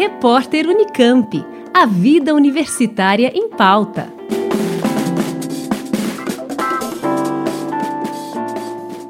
Repórter Unicamp. A vida universitária em pauta.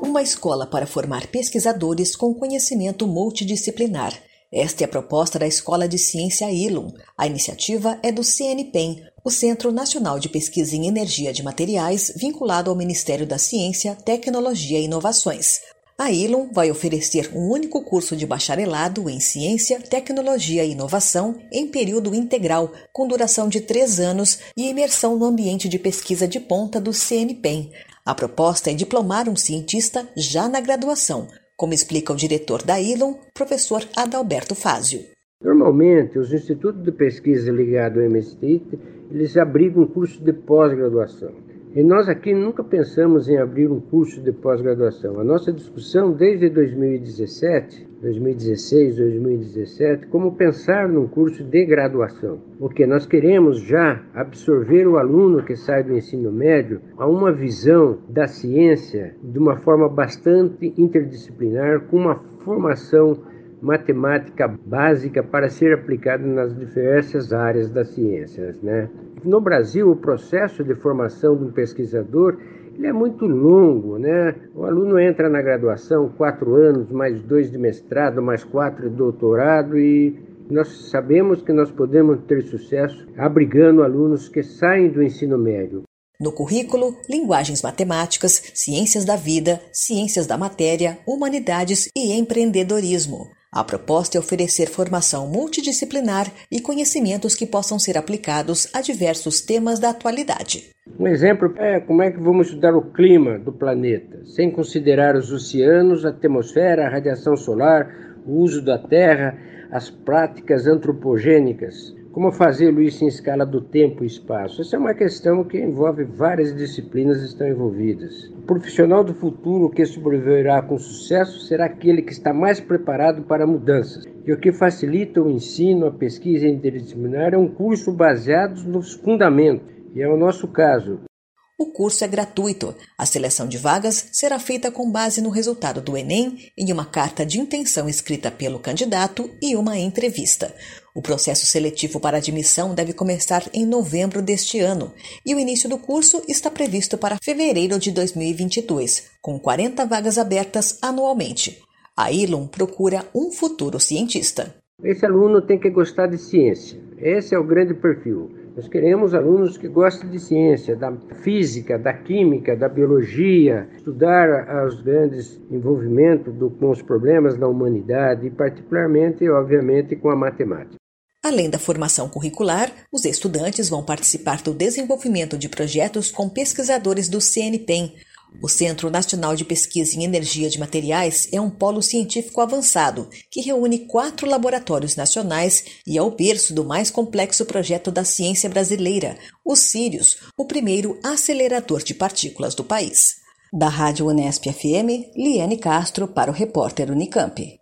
Uma escola para formar pesquisadores com conhecimento multidisciplinar. Esta é a proposta da Escola de Ciência ILUM. A iniciativa é do CNPEM, o Centro Nacional de Pesquisa em Energia de Materiais, vinculado ao Ministério da Ciência, Tecnologia e Inovações. A Ilum vai oferecer um único curso de bacharelado em Ciência, Tecnologia e Inovação em período integral, com duração de três anos e imersão no ambiente de pesquisa de ponta do CNPEM. A proposta é diplomar um cientista já na graduação, como explica o diretor da Ilum, professor Adalberto Fázio. Normalmente, os institutos de pesquisa ligados ao MST, eles abrigam curso de pós-graduação. E nós aqui nunca pensamos em abrir um curso de pós-graduação. A nossa discussão desde 2017, 2016, 2017, como pensar num curso de graduação. Porque nós queremos já absorver o aluno que sai do ensino médio a uma visão da ciência de uma forma bastante interdisciplinar, com uma formação matemática básica para ser aplicada nas diversas áreas das ciências, né? No Brasil, o processo de formação de um pesquisador ele é muito longo, né? O aluno entra na graduação quatro anos, mais dois de mestrado, mais quatro de doutorado e nós sabemos que nós podemos ter sucesso abrigando alunos que saem do ensino médio. No currículo, linguagens matemáticas, ciências da vida, ciências da matéria, humanidades e empreendedorismo. A proposta é oferecer formação multidisciplinar e conhecimentos que possam ser aplicados a diversos temas da atualidade. Um exemplo é como é que vamos estudar o clima do planeta, sem considerar os oceanos, a atmosfera, a radiação solar, o uso da terra, as práticas antropogênicas. Como fazê-lo isso em escala do tempo e espaço? Essa é uma questão que envolve várias disciplinas estão envolvidas. O profissional do futuro que sobreviverá com sucesso será aquele que está mais preparado para mudanças. E o que facilita o ensino, a pesquisa interdisciplinar é um curso baseado nos fundamentos. E é o nosso caso. O curso é gratuito. A seleção de vagas será feita com base no resultado do Enem, em uma carta de intenção escrita pelo candidato e uma entrevista. O processo seletivo para admissão deve começar em novembro deste ano e o início do curso está previsto para fevereiro de 2022, com 40 vagas abertas anualmente. A Ilum procura um futuro cientista. Esse aluno tem que gostar de ciência. Esse é o grande perfil. Nós queremos alunos que gostem de ciência, da física, da química, da biologia, estudar os grandes envolvimentos com os problemas da humanidade e, particularmente, obviamente, com a matemática. Além da formação curricular, os estudantes vão participar do desenvolvimento de projetos com pesquisadores do CNPEM, o Centro Nacional de Pesquisa em Energia de Materiais é um polo científico avançado que reúne quatro laboratórios nacionais e é o berço do mais complexo projeto da ciência brasileira, o Sirius, o primeiro acelerador de partículas do país. Da Rádio Unesp FM, Liane Castro para o repórter Unicamp.